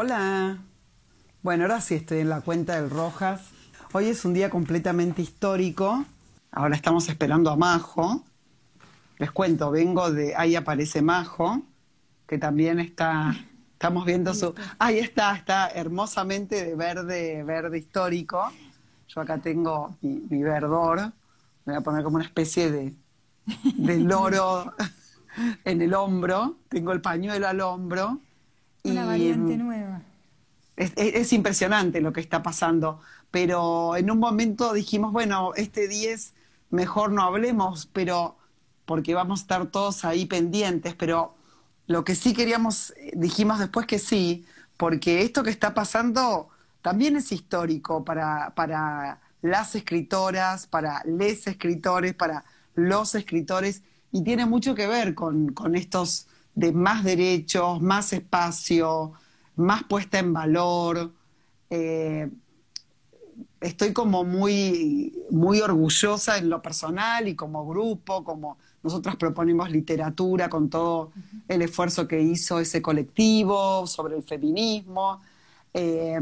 Hola. Bueno, ahora sí estoy en la cuenta del Rojas. Hoy es un día completamente histórico. Ahora estamos esperando a Majo. Les cuento, vengo de. Ahí aparece Majo, que también está. Estamos viendo su. Ahí está, está hermosamente de verde, verde histórico. Yo acá tengo mi, verdor. Me voy a poner como una especie de, de loro en el hombro. Tengo el pañuelo al hombro. Una variante nueva. Es, impresionante lo que está pasando, pero en un momento dijimos, bueno, este 10 mejor no hablemos, pero porque vamos a estar todos ahí pendientes, pero lo que sí queríamos, dijimos después que sí, porque esto que está pasando también es histórico para, para las escritoras, para les escritores, para los escritores, y tiene mucho que ver con, con estos de más derechos, más espacio, más puesta en valor. Eh, estoy como muy, muy orgullosa en lo personal y como grupo, como nosotras proponemos literatura con todo el esfuerzo que hizo ese colectivo sobre el feminismo. Eh,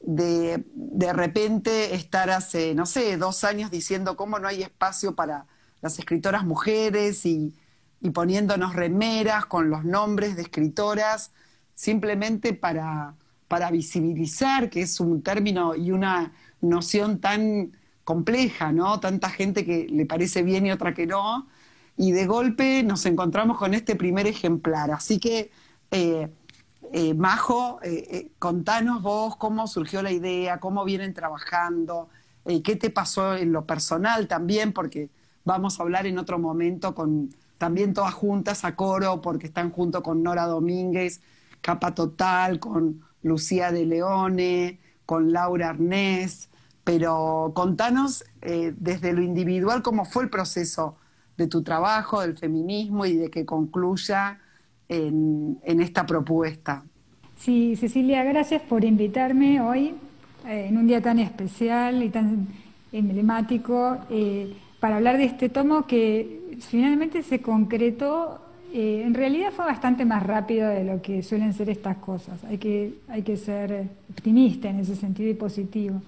de, de, repente estar hace, no sé, dos años diciendo cómo no hay espacio para las escritoras mujeres y, y poniéndonos remeras con los nombres de escritoras, simplemente para, para visibilizar, que es un término y una noción tan compleja, ¿no? Tanta gente que le parece bien y otra que no. Y de golpe nos encontramos con este primer ejemplar. Así que, eh, eh, Majo, eh, contanos vos cómo surgió la idea, cómo vienen trabajando, qué te pasó en lo personal también, porque vamos a hablar en otro momento con también todas juntas a coro, porque están junto con Nora Domínguez, Capa Total, con Lucía de Leone, con Laura Arnés, pero contanos eh, desde lo individual cómo fue el proceso de tu trabajo, del feminismo y de que concluya en, esta propuesta. Sí, Cecilia, gracias por invitarme hoy eh, en un día tan especial y tan emblemático eh, para hablar de este tomo que finalmente se concretó, eh, en realidad fue bastante más rápido de lo que suelen ser estas cosas. Hay que, hay que ser optimista en ese sentido y positivo.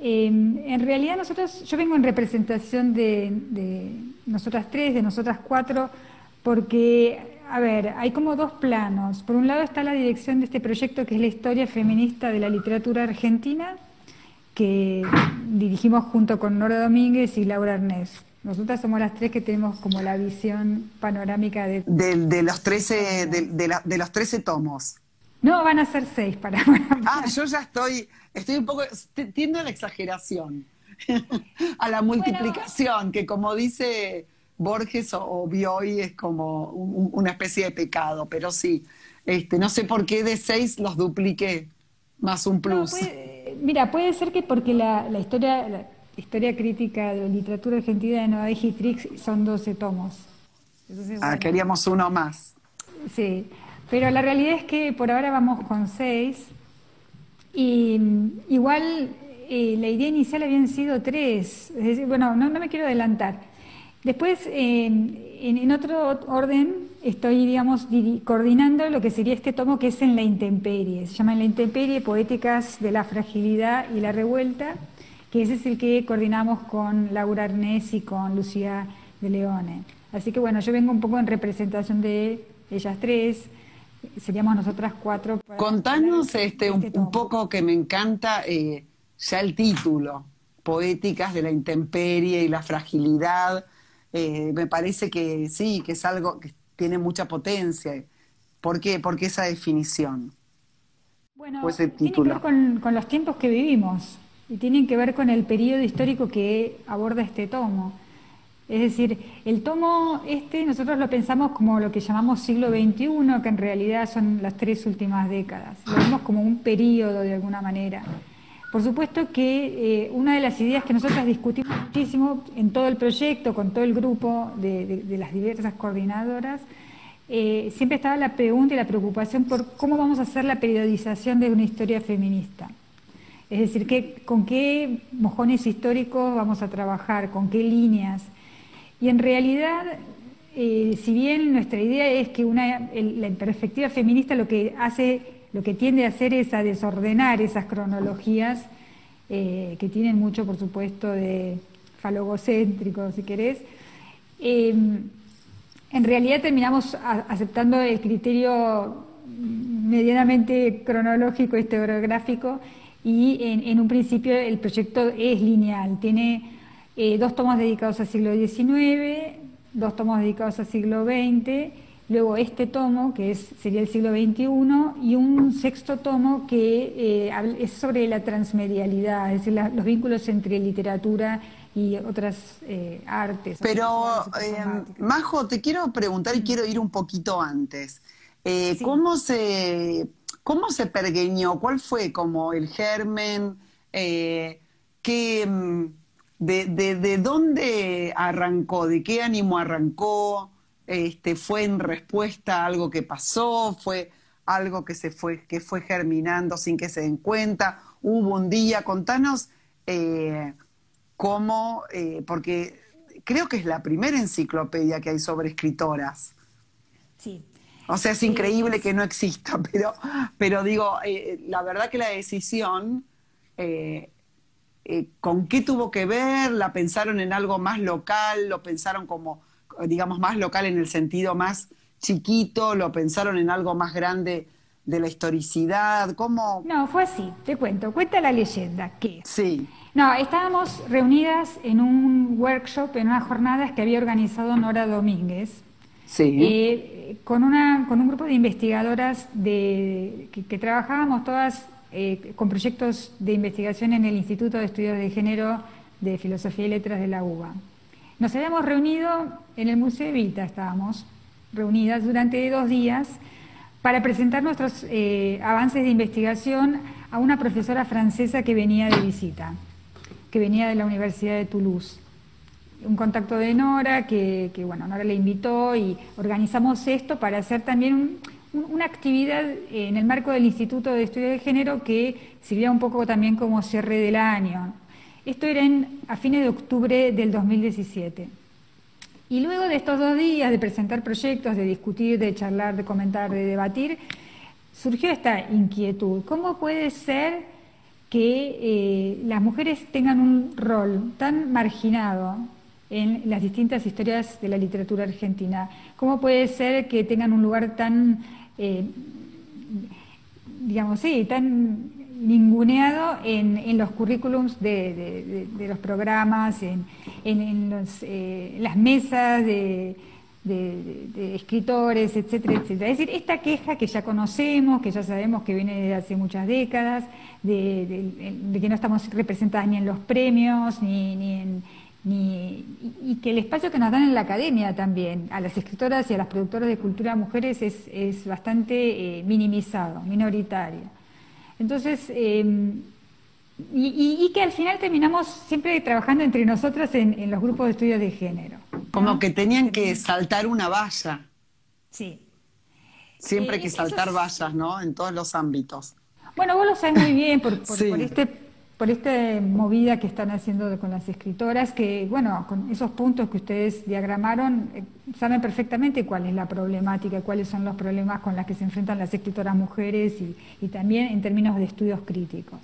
Em, en realidad nosotros, yo vengo en representación de, nosotras tres, de nosotras cuatro, porque, a ver, hay como dos planos. Por un lado está la dirección de este proyecto que es la historia feminista de la literatura argentina, que dirigimos junto con Nora Domínguez y Laura Arnés. Nosotras somos las tres que tenemos como la visión panorámica de... De, los, 13, de, los 13 tomos. No, van a ser seis para... ah, yo ya estoy, estoy un poco, tiendo a la exageración, a la multiplicación, que como dice Borges o, Bioy es como una especie de pecado, pero sí, este, no sé por qué de seis los dupliqué, más un plus. mira, puede ser que porque la, la historia Historia crítica de la literatura argentina de Noa Trix son 12 tomos. ah, queríamos uno más. Sí, pero la realidad es que por ahora vamos con 6. Y mm, igual eh, la idea inicial habían sido 3. bueno, no, me quiero adelantar. Después, en, otro orden, estoy, digamos, coordinando lo que sería este tomo que es en la intemperie. Se llama En la intemperie, Poéticas de la Fragilidad y la Revuelta que ese es el que coordinamos con Laura Arnés y con Lucía de Leone. Así que bueno, yo vengo un poco en representación de ellas tres, seríamos nosotras cuatro. Contanos este, un, este poco que me encanta eh, ya el título, Poéticas de la Intemperie y la Fragilidad. Eh, me parece que sí, que es algo que tiene mucha potencia. ¿Por qué? ¿Por qué esa definición? Bueno, tiene que ver con, con los tiempos que vivimos y tienen que ver con el periodo histórico que aborda este tomo. Es decir, el tomo este nosotros lo pensamos como lo que llamamos siglo XXI, que en realidad son las tres últimas décadas. Lo vemos como un periodo de alguna manera. Por supuesto que eh, una de las ideas que nosotros discutimos muchísimo en todo el proyecto, con todo el grupo de, las diversas coordinadoras, eh, siempre estaba la pregunta y la preocupación por cómo vamos a hacer la periodización de una historia feminista. Es decir, con qué mojones históricos vamos a trabajar, con qué líneas. Y en realidad, eh, si bien nuestra idea es que una, la perspectiva feminista lo que hace lo que tiende a hacer es a desordenar esas cronologías eh, que tienen mucho, por supuesto, de falogocéntrico, si querés. Em, en realidad terminamos aceptando el criterio medianamente cronológico, historiográfico, y en, un principio el proyecto es lineal, tiene eh, dos tomos dedicados al siglo XIX, dos tomos dedicados al siglo XX, luego este tomo, que es, sería el siglo XXI, y un sexto tomo que eh, es sobre la transmedialidad, es decir, los vínculos entre literatura y otras eh, artes. Pero, Majo, te quiero preguntar y quiero ir un poquito antes. ¿Cómo se ¿Cómo se pergueñó? ¿Cuál fue como el germen? Eh, mm, de, dónde arrancó? ¿De qué ánimo arrancó? Este, ¿Fue en respuesta a algo que pasó? ¿Fue algo que, se fue, que fue germinando sin que se den cuenta? ¿Hubo un día? Contanos eh, cómo, eh, porque creo que es la primera enciclopedia que hay sobre escritoras. Sí, o sea, es increíble que no exista, pero, pero digo, eh, la verdad que la decisión, eh, eh, ¿con qué tuvo que ver? ¿La pensaron en algo más local? ¿Lo pensaron como, digamos, más local en el sentido más chiquito? ¿Lo pensaron en algo más grande de la historicidad? ¿Cómo? No, fue así, te cuento. Cuenta la leyenda que... Sí. No, estábamos reunidas en un workshop, en unas jornadas que había organizado Nora Domínguez. Sí con, una, con un grupo de investigadoras de, que, trabajábamos todas eh, con proyectos de investigación en el Instituto de Estudios de Género de Filosofía y Letras de la UBA. Nos habíamos reunido en el Museo Evita, estábamos reunidas durante dos días para presentar nuestros eh, avances de investigación a una profesora francesa que venía de visita, que venía de la Universidad de Toulouse un contacto de Nora, que, bueno, Nora le invitó y organizamos esto para hacer también una actividad en el marco del Instituto de Estudios de Género que sirviera un poco también como cierre del año. Esto era a fines de octubre del 2017. Y luego de estos dos días de presentar proyectos, de discutir, de charlar, de comentar, de debatir, surgió esta inquietud. ¿Cómo puede ser que eh, las mujeres tengan un rol tan marginado en las distintas historias de la literatura argentina. ¿Cómo puede ser que tengan un lugar tan, eh, digamos, sí, tan ninguneado en, los currículums de, los programas, en, eh, las mesas de, escritores, etcétera, etcétera. Es decir, esta queja que ya conocemos, que ya sabemos que viene de hace muchas décadas, de, que no estamos representadas ni en los premios, ni, ni en y, que el espacio que nos dan en la academia también, a las escritoras y a las productoras de cultura mujeres, es, bastante eh, minimizado, minoritario. Entonces, em, y, que al final terminamos siempre trabajando entre nosotras en, los grupos de estudios de género. Como que tenían que saltar una valla. Sí. Siempre hay que eh, saltar vallas, ¿no? En todos los ámbitos. Bueno, vos lo sabés muy bien por, por este por esta movida que están haciendo con las escritoras, que, bueno, con esos puntos que ustedes diagramaron, eh, saben perfectamente cuál es la problemática, cuáles son los problemas con los que se enfrentan las escritoras mujeres y, también en términos de estudios críticos.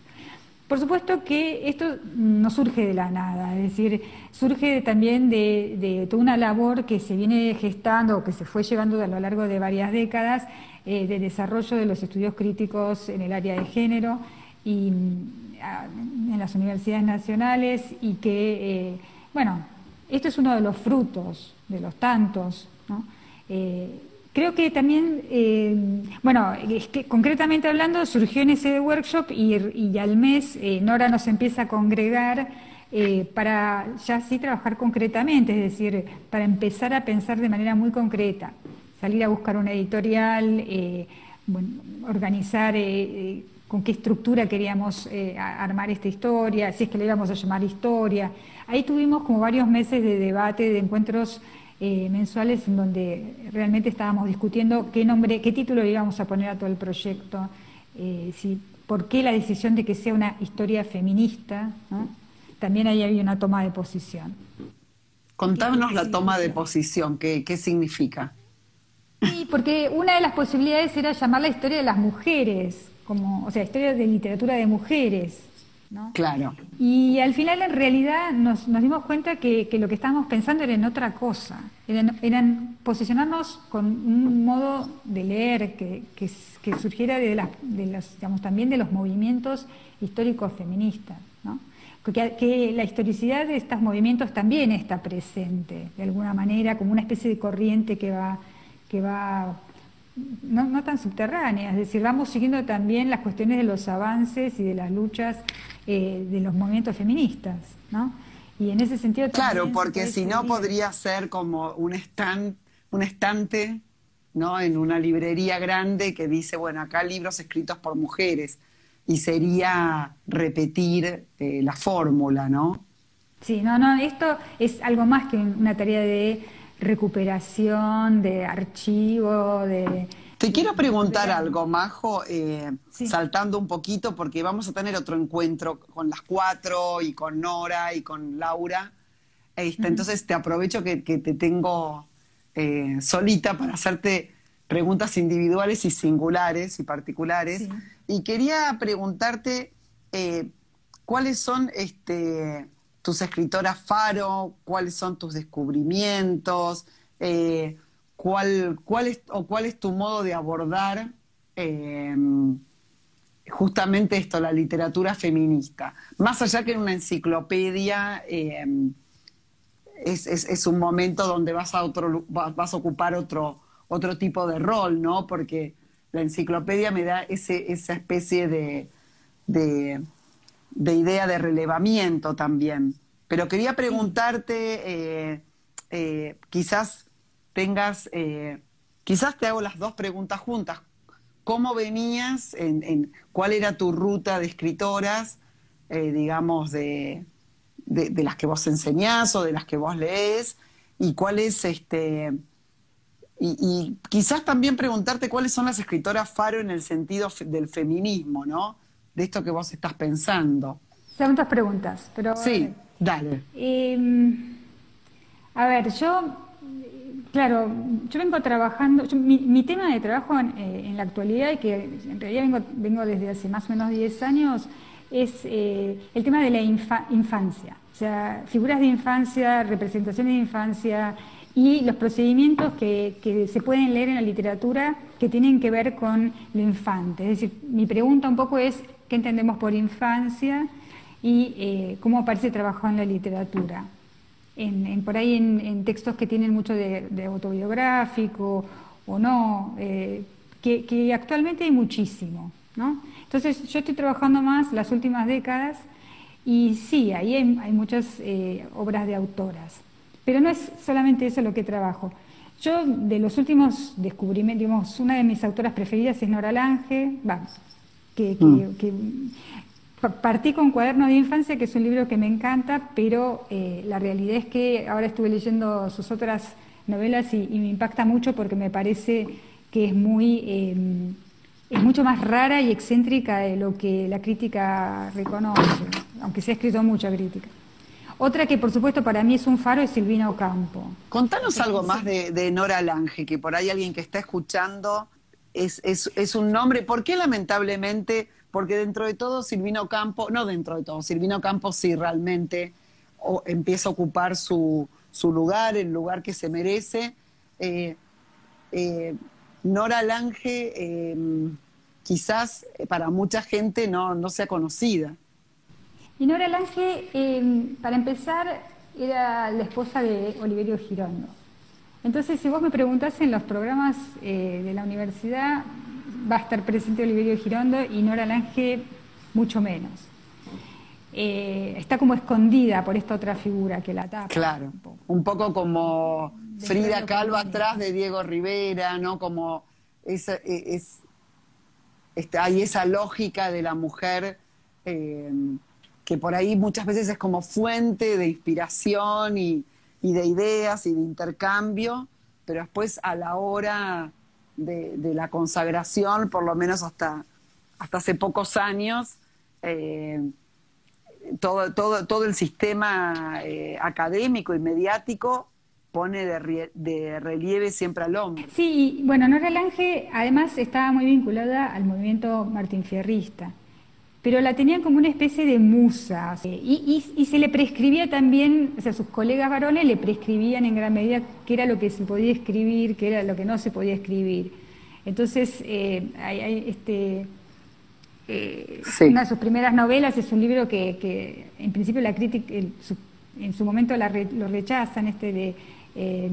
Por supuesto que esto no surge de la nada, es decir, surge también de, toda una labor que se viene gestando, que se fue llevando a lo largo de varias décadas, eh, de desarrollo de los estudios críticos en el área de género y en las universidades nacionales y que, eh, bueno, esto es uno de los frutos, de los tantos, eh, creo que también, eh, bueno, es que concretamente hablando, surgió en ese workshop y, al mes Nora nos empieza a congregar para ya sí trabajar concretamente, es decir, para empezar a pensar de manera muy concreta, salir a buscar una editorial, organizar con qué estructura queríamos eh, armar esta historia, si es que le íbamos a llamar historia. Ahí tuvimos como varios meses de debate, de encuentros eh, mensuales en donde realmente estábamos discutiendo qué nombre, qué título le íbamos a poner a todo el proyecto, eh, si, por qué la decisión de que sea una historia feminista. También ahí había una toma de posición. Contámonos la toma de posición, ¿qué, qué significa? Y porque una de las posibilidades era llamar la historia de las mujeres, como, o sea, historia de literatura de mujeres. ¿no? Claro. Y al final, en realidad, nos, dimos cuenta que, lo que estábamos pensando era en otra cosa. Eran, posicionarnos con un modo de leer que, que, surgiera de, de los, digamos, también de los movimientos históricos feministas. ¿no? Que, que, la historicidad de estos movimientos también está presente, de alguna manera, como una especie de corriente que va, que va no, tan subterránea, es decir, vamos siguiendo también las cuestiones de los avances y de las luchas eh, de los movimientos feministas, ¿no? Y en ese sentido Claro, porque si no podría ser como un stand, un estante, ¿no? En una librería grande que dice, bueno, acá libros escritos por mujeres. Y sería repetir eh, la fórmula, ¿no? Sí, no, no, esto es algo más que una tarea de recuperación de archivo, de... Te quiero preguntar algo, Majo, eh, saltando un poquito, porque vamos a tener otro encuentro con las cuatro y con Nora y con Laura. Este, entonces te aprovecho que, te tengo eh, solita para hacerte preguntas individuales y singulares y particulares. Y quería preguntarte eh, cuáles son este, tus escritoras faro, cuáles son tus descubrimientos, eh, cuál, cuál, es, o cuál es tu modo de abordar em, justamente esto, la literatura feminista. Más allá que en una enciclopedia em, es, un momento donde vas a, otro, vas a ocupar otro, otro tipo de rol, ¿no? Porque la enciclopedia me da ese, esa especie de de idea de relevamiento también. Pero quería preguntarte, eh, eh, quizás tengas, eh, quizás te hago las dos preguntas juntas. ¿Cómo venías? En, ¿Cuál era tu ruta de escritoras, digamos, de, de, las que vos enseñás o de las que vos lees? ¿Y cuál es este... Y, y, quizás también preguntarte cuáles son las escritoras faro en el sentido del feminismo, ¿no? De esto que vos estás pensando. Son dos preguntas, pero... Sí, dale. Em, a ver, yo, claro, yo vengo trabajando, mi, tema de trabajo eh, en, la actualidad, y que en realidad vengo, vengo desde hace más o menos 10 años, es eh, el tema de la infancia. O sea, figuras de infancia, representaciones de infancia y los procedimientos que, que, se pueden leer en la literatura que tienen que ver con lo infante. Es decir, mi pregunta un poco es qué entendemos por infancia y eh, cómo aparece trabajado en la literatura. Por ahí en, textos que tienen mucho de, autobiográfico o no, eh, que, actualmente hay muchísimo. ¿no? Entonces yo estoy trabajando más las últimas décadas y sí, ahí hay, muchas eh, obras de autoras, pero no es solamente eso lo que trabajo. Yo de los últimos descubrimientos, digamos, una de mis autoras preferidas es Nora Lange, vamos, Mm. que, partí con Cuaderno de Infancia, que es un libro que me encanta, pero eh, la realidad es que ahora estuve leyendo sus otras novelas y, me impacta mucho porque me parece que es muy em, es mucho más rara y excéntrica de lo que la crítica reconoce, aunque se ha escrito mucha crítica. Otra que por supuesto para mí es un faro es Silvina Ocampo. Contanos algo más de, Nora Lange, que por ahí alguien que está escuchando es, es, un nombre. ¿Por qué lamentablemente? Porque dentro de todo Silvino Campo, no dentro de todo, Silvino Campos sí realmente empieza a ocupar su, su, lugar, el lugar que se merece. Eh, eh, Nora Lange em, quizás para mucha gente no, no sea conocida. Y Nora Lange, em, para empezar, era la esposa de Oliverio Girondo. Entonces, si vos me preguntás en los programas eh, de la universidad, va a estar presente Oliverio Girondo y Nora Lange mucho menos. Eh, está como escondida por esta otra figura que la tapa. Claro, un poco, como Frida Kahlo atrás de Diego Rivera, ¿no? Como esa, e, es, hay esa lógica de la mujer eh, que por ahí muchas veces es como fuente de inspiración y, y de ideas y de intercambio, pero después a la hora de, la consagración, por lo menos hasta, hasta hace pocos años, eh, todo, todo, todo el sistema eh, académico y mediático pone de, relieve siempre al hombre. Sí, bueno, Nora Lange además estaba muy vinculada al movimiento martinfierrista, pero la tenían como una especie de musa, y, se le prescribía también, o sea, sus colegas varones le prescribían en gran medida qué era lo que se podía escribir, qué era lo que no se podía escribir. Entonces, eh, hay, este, eh, una de sus primeras novelas es un libro que, en principio la crítica, en su momento lo rechazan, este de, eh,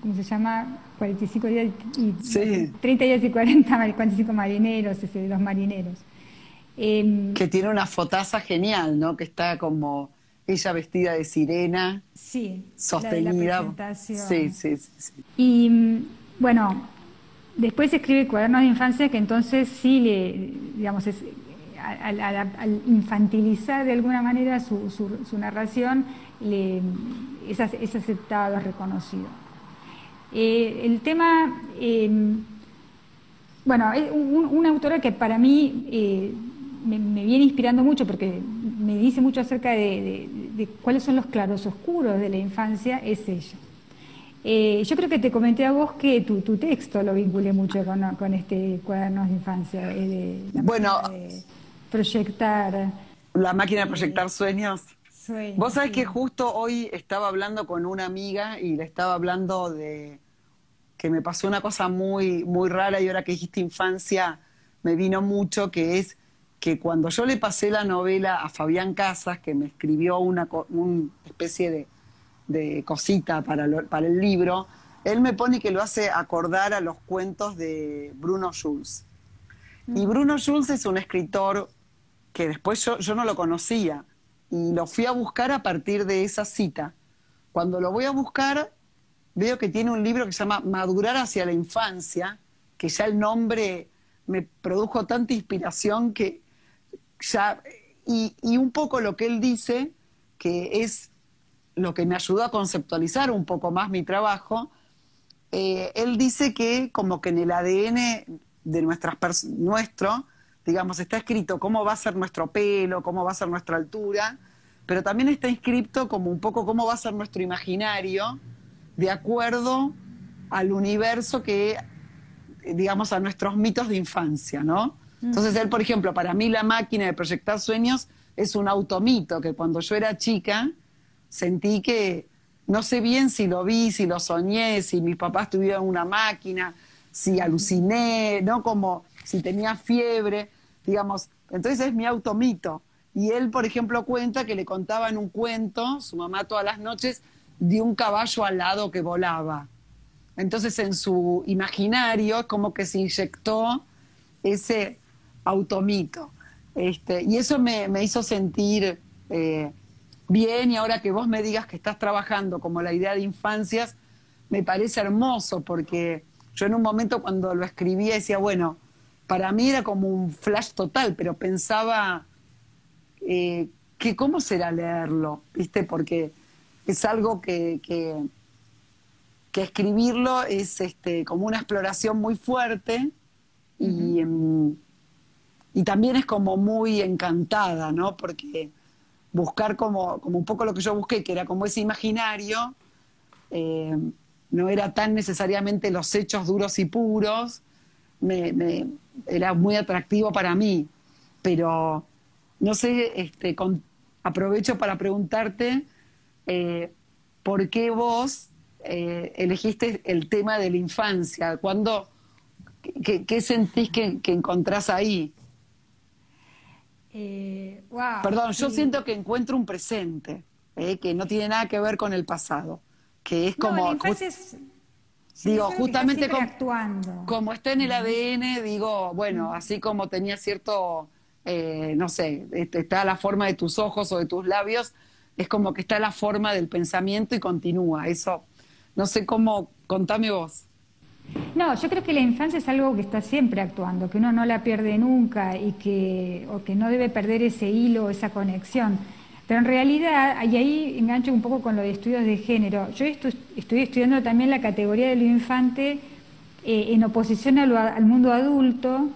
¿cómo se llama? 45 días y 30 días y 40, 45 marineros, ese de los marineros. Em, que tiene una fotaza genial, ¿no? Que está como ella vestida de sirena, sí, sostenida. sí, sí, sí, Y bueno, después escribe Cuadernos de Infancia, que entonces sí le, digamos, es, al, infantilizar de alguna manera su, su, narración, le, es, aceptado, es reconocido. Eh, el tema, em, bueno, es una autora que para mí eh, me, viene inspirando mucho porque me dice mucho acerca de, cuáles son los claros oscuros de la infancia, es ella. Eh, yo creo que te comenté a vos que tu, texto lo vinculé mucho con, este cuadernos de infancia. de, bueno, proyectar. La máquina de proyectar sueños. Vos sabés que justo hoy estaba hablando con una amiga y le estaba hablando de que me pasó una cosa muy, muy rara y ahora que dijiste infancia me vino mucho, que es que cuando yo le pasé la novela a Fabián Casas, que me escribió una, especie de, cosita para, para el libro, él me pone que lo hace acordar a los cuentos de Bruno Schulz. Y mm. Bruno Schulz es un escritor que después yo, yo no lo conocía y lo fui a buscar a partir de esa cita. Cuando lo voy a buscar, veo que tiene un libro que se llama Madurar hacia la infancia, que ya el nombre me produjo tanta inspiración que Y, un poco lo que él dice, que es lo que me ayudó a conceptualizar un poco más mi trabajo, eh, él dice que como que en el ADN de nuestras nuestro digamos, está escrito cómo va a ser nuestro pelo, cómo va a ser nuestra altura, pero también está escrito como un poco cómo va a ser nuestro imaginario de acuerdo al universo que, digamos, a nuestros mitos de infancia, ¿no? Entonces él, por ejemplo, para mí la máquina de proyectar sueños es un automito que cuando yo era chica sentí que no sé bien si lo vi, si lo soñé, si mis papás tuvieron una máquina, si aluciné, ¿no? Como si tenía fiebre digamos, entonces es mi automito. Y él, por ejemplo, cuenta que le contaban un cuento, su mamá todas las noches, de un caballo alado que volaba. Entonces en su imaginario como que se inyectó ese automito. Este, y eso me, hizo sentir eh, bien y ahora que vos me digas que estás trabajando como la idea de infancias, me parece hermoso porque yo en un momento cuando lo escribía decía, bueno, para mí era como un flash total, pero pensaba eh, que cómo será leerlo, ¿viste? Porque es algo que, que, escribirlo es este, como una exploración muy fuerte y, y también es como muy encantada, ¿no? Porque buscar como, como un poco lo que yo busqué, que era como ese imaginario, eh, no era tan necesariamente los hechos duros y puros, me, era muy atractivo para mí, pero no sé, este, aprovecho para preguntarte eh, por qué vos eh, elegiste el tema de la infancia, ¿Cuándo, qué, sentís que, encontrás ahí? Eh, Perdón, yo siento que encuentro un presente, que no tiene nada que ver con el pasado, que es como... Digo, justamente como, está en el ADN, digo, bueno, así como tenía cierto, eh, no sé, este, está la forma de tus ojos o de tus labios, es como que está la forma del pensamiento y continúa. Eso, no sé cómo, contame vos. No, yo creo que la infancia es algo que está siempre actuando, que uno no la pierde nunca y que, o que no debe perder ese hilo, esa conexión. Pero en realidad, y ahí engancho un poco con lo de estudios de género, yo estoy, estudiando también la categoría del infante eh, en oposición al, mundo adulto,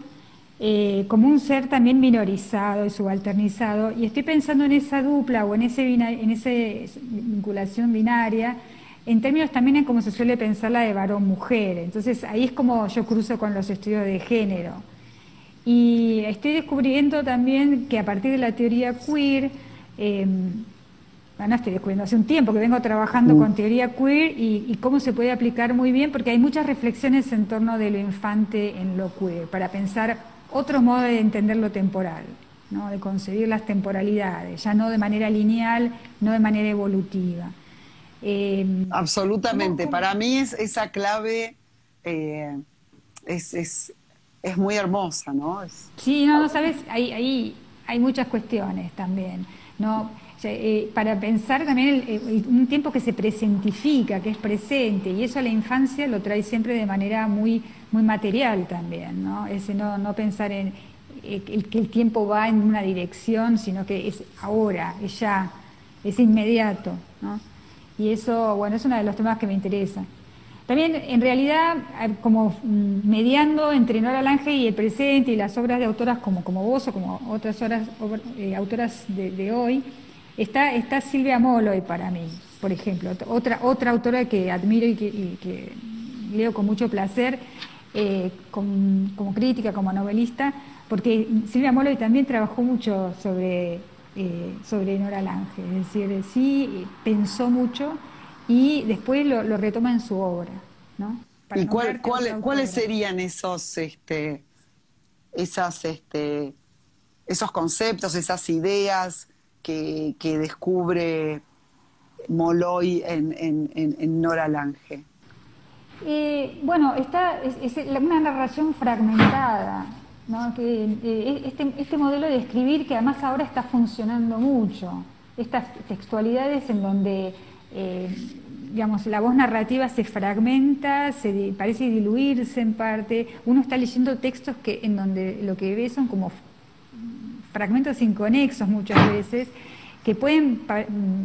eh, como un ser también minorizado y subalternizado, y estoy pensando en esa dupla o en esa en ese vinculación binaria en términos también en cómo se suele pensar la de varón-mujer. Entonces ahí es como yo cruzo con los estudios de género. Y estoy descubriendo también que a partir de la teoría queer, eh, bueno, estoy descubriendo hace un tiempo que vengo trabajando con teoría queer y, cómo se puede aplicar muy bien, porque hay muchas reflexiones en torno de lo infante en lo queer, para pensar otro modo de entender lo temporal, ¿no? de concebir las temporalidades, ya no de manera lineal, no de manera evolutiva. Eh, Absolutamente. Para mí es, esa clave eh, es, es, es, muy hermosa, ¿no? Sí, no, no sabes, hay, hay muchas cuestiones también. ¿no? Eh, para pensar también un tiempo que se presentifica, que es presente, y eso a la infancia lo trae siempre de manera muy, muy material también, ¿no? Ese no, no pensar en que el tiempo va en una dirección, sino que es ahora, es ya, es inmediato, ¿no? Y eso, bueno, es uno de los temas que me interesa. También, en realidad, como mm, mediando entre Nora Lange y el presente y las obras de autoras como, como vos o como otras eh, autoras de, hoy, está, está Silvia Molloy para mí, por ejemplo, otra, otra autora que admiro y que, leo con mucho placer, eh, como crítica, como novelista, porque Silvia Molloy también trabajó mucho sobre eh, sobre Nora Lange. Es decir, sí pensó mucho y después lo, retoma en su obra. ¿no? ¿Y cuáles serían esos, este, esas, este, esos conceptos, esas ideas que, descubre Moloy en, Nora Lange? Eh, bueno, está, es, una narración fragmentada, que, eh, este, este, modelo de escribir que además ahora está funcionando mucho, estas textualidades en donde eh, digamos, la voz narrativa se fragmenta, se parece diluirse en parte, uno está leyendo textos que, en donde lo que ve son como fragmentos inconexos muchas veces, que pueden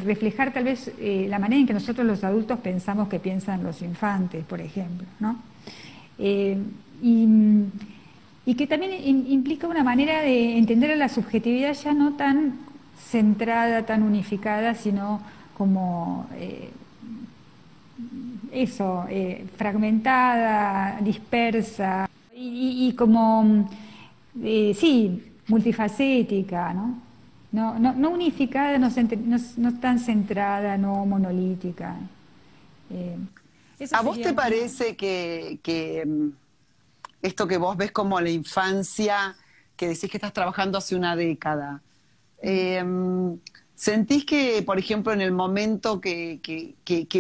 reflejar tal vez eh, la manera en que nosotros los adultos pensamos que piensan los infantes, por ejemplo. ¿no? y y que también implica una manera de entender a la subjetividad ya no tan centrada, tan unificada, sino como eh, eso, eh, fragmentada, dispersa y, como, eh, sí, multifacética, ¿no? No, no, unificada, no, no, tan centrada, no monolítica. ¿A vos te parece que mm, esto que vos ves como la infancia, que decís que estás trabajando hace una década. Em, ¿Sentís que, por ejemplo, en el momento que,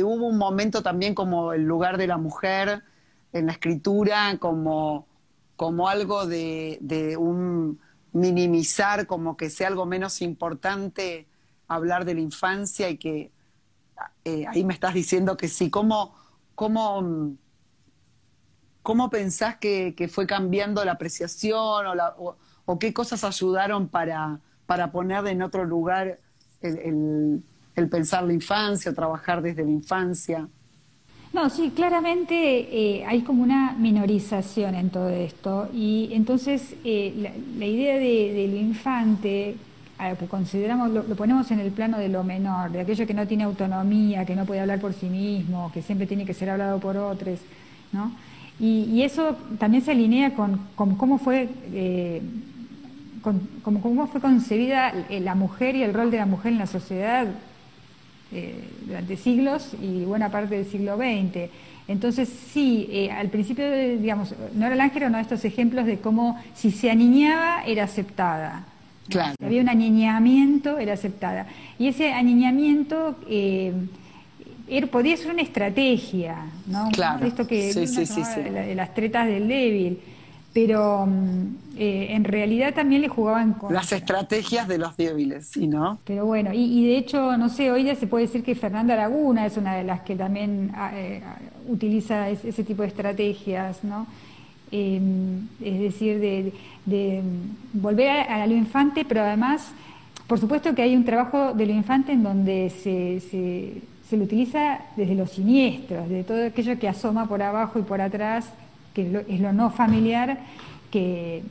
hubo un momento también como el lugar de la mujer en la escritura, como, como algo de, un minimizar, como que sea algo menos importante hablar de la infancia y que eh, ahí me estás diciendo que sí, ¿cómo, cómo ¿Cómo pensás que, fue cambiando la apreciación o, qué cosas ayudaron para, para poner en otro lugar el, pensar la infancia o trabajar desde la infancia? No, sí, claramente eh, hay como una minorización en todo esto y entonces eh, la, idea de, lo infante, que consideramos, lo, ponemos en el plano de lo menor, de aquello que no tiene autonomía, que no puede hablar por sí mismo, que siempre tiene que ser hablado por otros, ¿no? Y, eso también se alinea con, cómo fue... Eh, cómo fue concebida la mujer y el rol de la mujer en la sociedad eh, durante siglos y buena parte del siglo XX. Entonces, sí, eh, al principio, digamos, Nora Langer era uno de estos ejemplos de cómo si se aniñaba era aceptada. Claro. Si había un aniñamiento, era aceptada. Y ese aniñamiento podía ser una estrategia, ¿no? Claro. Esto que de las tretas del débil. Pero mm, eh, en realidad también le jugaban con... Las estrategias de los débiles, ¿sí, no? Pero bueno, y, de hecho, no sé, hoy ya se puede decir que Fernanda Laguna es una de las que también ah, eh, utiliza ese, tipo de estrategias, ¿no? Em, es decir, de, volver a, lo infante, pero además, por supuesto que hay un trabajo de lo infante en donde se se lo utiliza desde los siniestros, de todo aquello que asoma por abajo y por atrás, que es lo no familiar, que,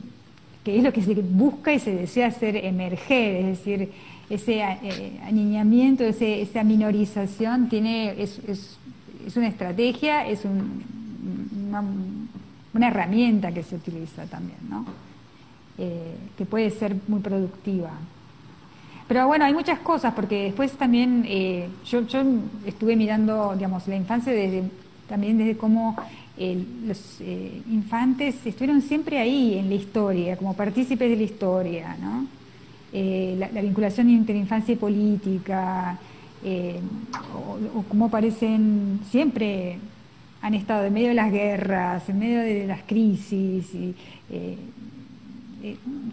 es lo que se busca y se desea hacer emerger, es decir, ese eh, aniñamiento, esa minorización tiene, es, es una estrategia, es una, una, herramienta que se utiliza también, ¿no? Eh, que puede ser muy productiva. Pero bueno, hay muchas cosas, porque después también eh, yo, yo, estuve mirando, digamos, la infancia desde, también desde cómo los eh, infantes estuvieron siempre ahí en la historia, como partícipes de la historia, ¿no? Eh, la, vinculación entre infancia y política, eh, o, cómo aparecen siempre han estado en medio de las guerras, en medio de las crisis, y,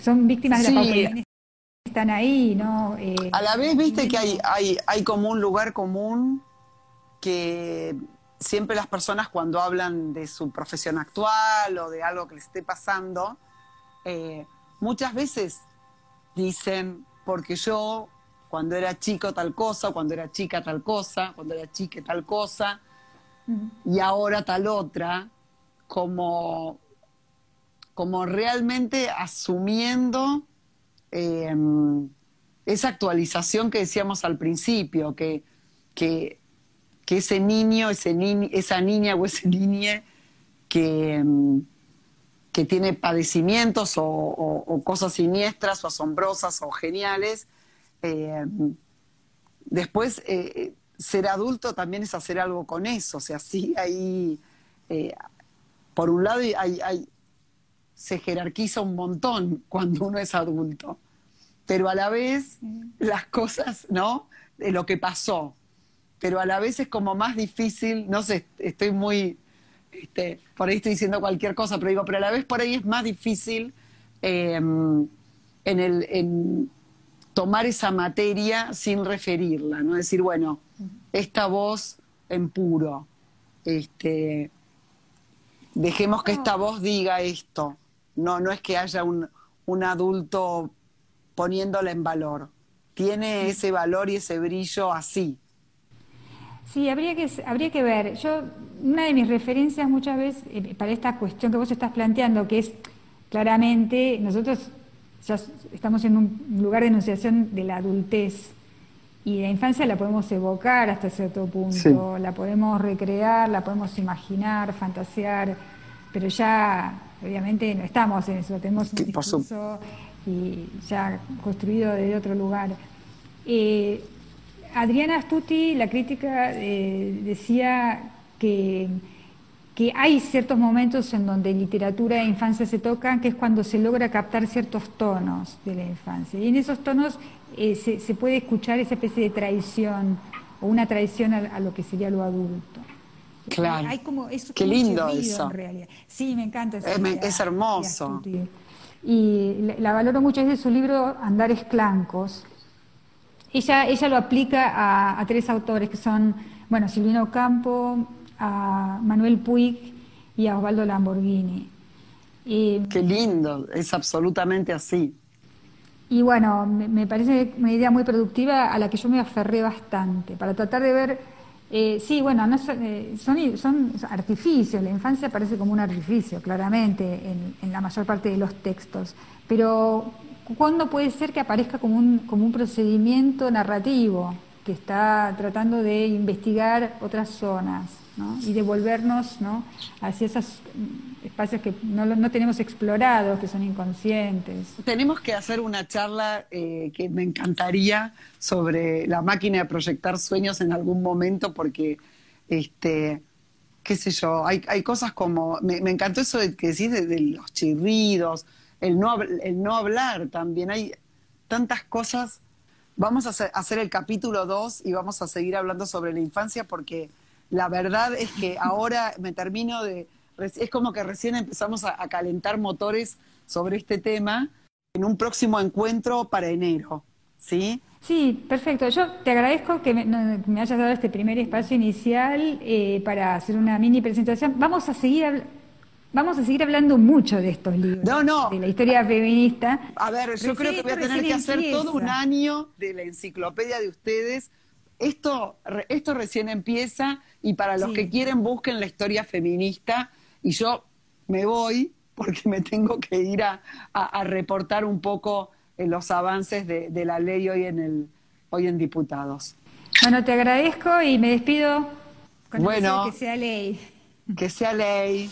son víctimas de la. Están ahí, ¿no? A la vez, viste que hay, hay, hay como un lugar común que siempre las personas cuando hablan de su profesión actual o de algo que les esté pasando, eh, muchas veces dicen, porque yo cuando era chico tal cosa, cuando era chica tal cosa, cuando era chica tal cosa, y ahora tal otra, como, como realmente asumiendo em, esa actualización que decíamos al principio, que, que ese niño, ese esa niña o ese niña que, mm, que tiene padecimientos o, cosas siniestras o asombrosas o geniales, eh, después eh, ser adulto también es hacer algo con eso. O sea, sí, ahí, eh, por un lado, hay, hay, se jerarquiza un montón cuando uno es adulto, pero a la vez las cosas, ¿no? De lo que pasó, pero a la vez es como más difícil, no sé, estoy muy, este, por ahí estoy diciendo cualquier cosa, pero digo, pero a la vez por ahí es más difícil em, en, el, en tomar esa materia sin referirla, ¿no? Decir, bueno, esta voz en puro, este, dejemos que esta voz diga esto, no, no es que haya un, un adulto poniéndola en valor, tiene ese valor y ese brillo así, Sí, habría que, habría que ver. Yo, una de mis referencias muchas veces eh, para esta cuestión que vos estás planteando, que es claramente, nosotros ya estamos en un lugar de enunciación de la adultez y la infancia la podemos evocar hasta cierto punto, la podemos recrear, la podemos imaginar, fantasear, pero ya obviamente no estamos en eso, tenemos un discurso y ya construido desde otro lugar. Eh, Adriana Astuti, la crítica, eh, decía que, que, hay ciertos momentos en donde literatura e infancia se tocan, que es cuando se logra captar ciertos tonos de la infancia. Y en esos tonos eh, se, puede escuchar esa especie de traición o una traición a, lo que sería lo adulto. Claro. Hay como, Qué lindo eso. En realidad. Sí, me encanta. Eso es, hermoso. Y la, valoro mucho, es de su libro Andares Clancos, ella, ella lo aplica a, tres autores que son, bueno, Silvino Campo, a Manuel Puig y a Osvaldo Lamborghini. Qué lindo, es absolutamente así. Y bueno, me, parece una idea muy productiva a la que yo me aferré bastante, para tratar de ver, eh, sí, bueno, no eh, son, son, artificios, la infancia parece como un artificio, claramente, en, en la mayor parte de los textos, pero ¿Cuándo puede ser que aparezca como un, como un procedimiento narrativo que está tratando de investigar otras zonas y devolvernos ¿no? hacia esos espacios que no, no, tenemos explorados, que son inconscientes? Tenemos que hacer una charla eh, que me encantaría sobre la máquina de proyectar sueños en algún momento porque... este qué sé yo, hay, hay cosas como, me, encantó eso de que decís de los chirridos, el no, el no hablar también. Hay tantas cosas. Vamos a hacer, el capítulo 2 y vamos a seguir hablando sobre la infancia porque la verdad es que ahora me termino de... Es como que recién empezamos a, calentar motores sobre este tema en un próximo encuentro para enero. ¿Sí? Sí, perfecto. Yo te agradezco que me, hayas dado este primer espacio inicial eh, para hacer una mini presentación. Vamos a seguir Vamos a seguir hablando mucho de estos libros. No, no. De la historia feminista. A ver, yo creo que voy a tener que hacer todo un año de la enciclopedia de ustedes. Esto, esto recién empieza y para los que quieren busquen la historia feminista y yo me voy porque me tengo que ir a, reportar un poco en los avances de, de, la ley hoy en, el, hoy en diputados. Bueno, te agradezco y me despido Con Bueno. que sea ley. Que sea ley.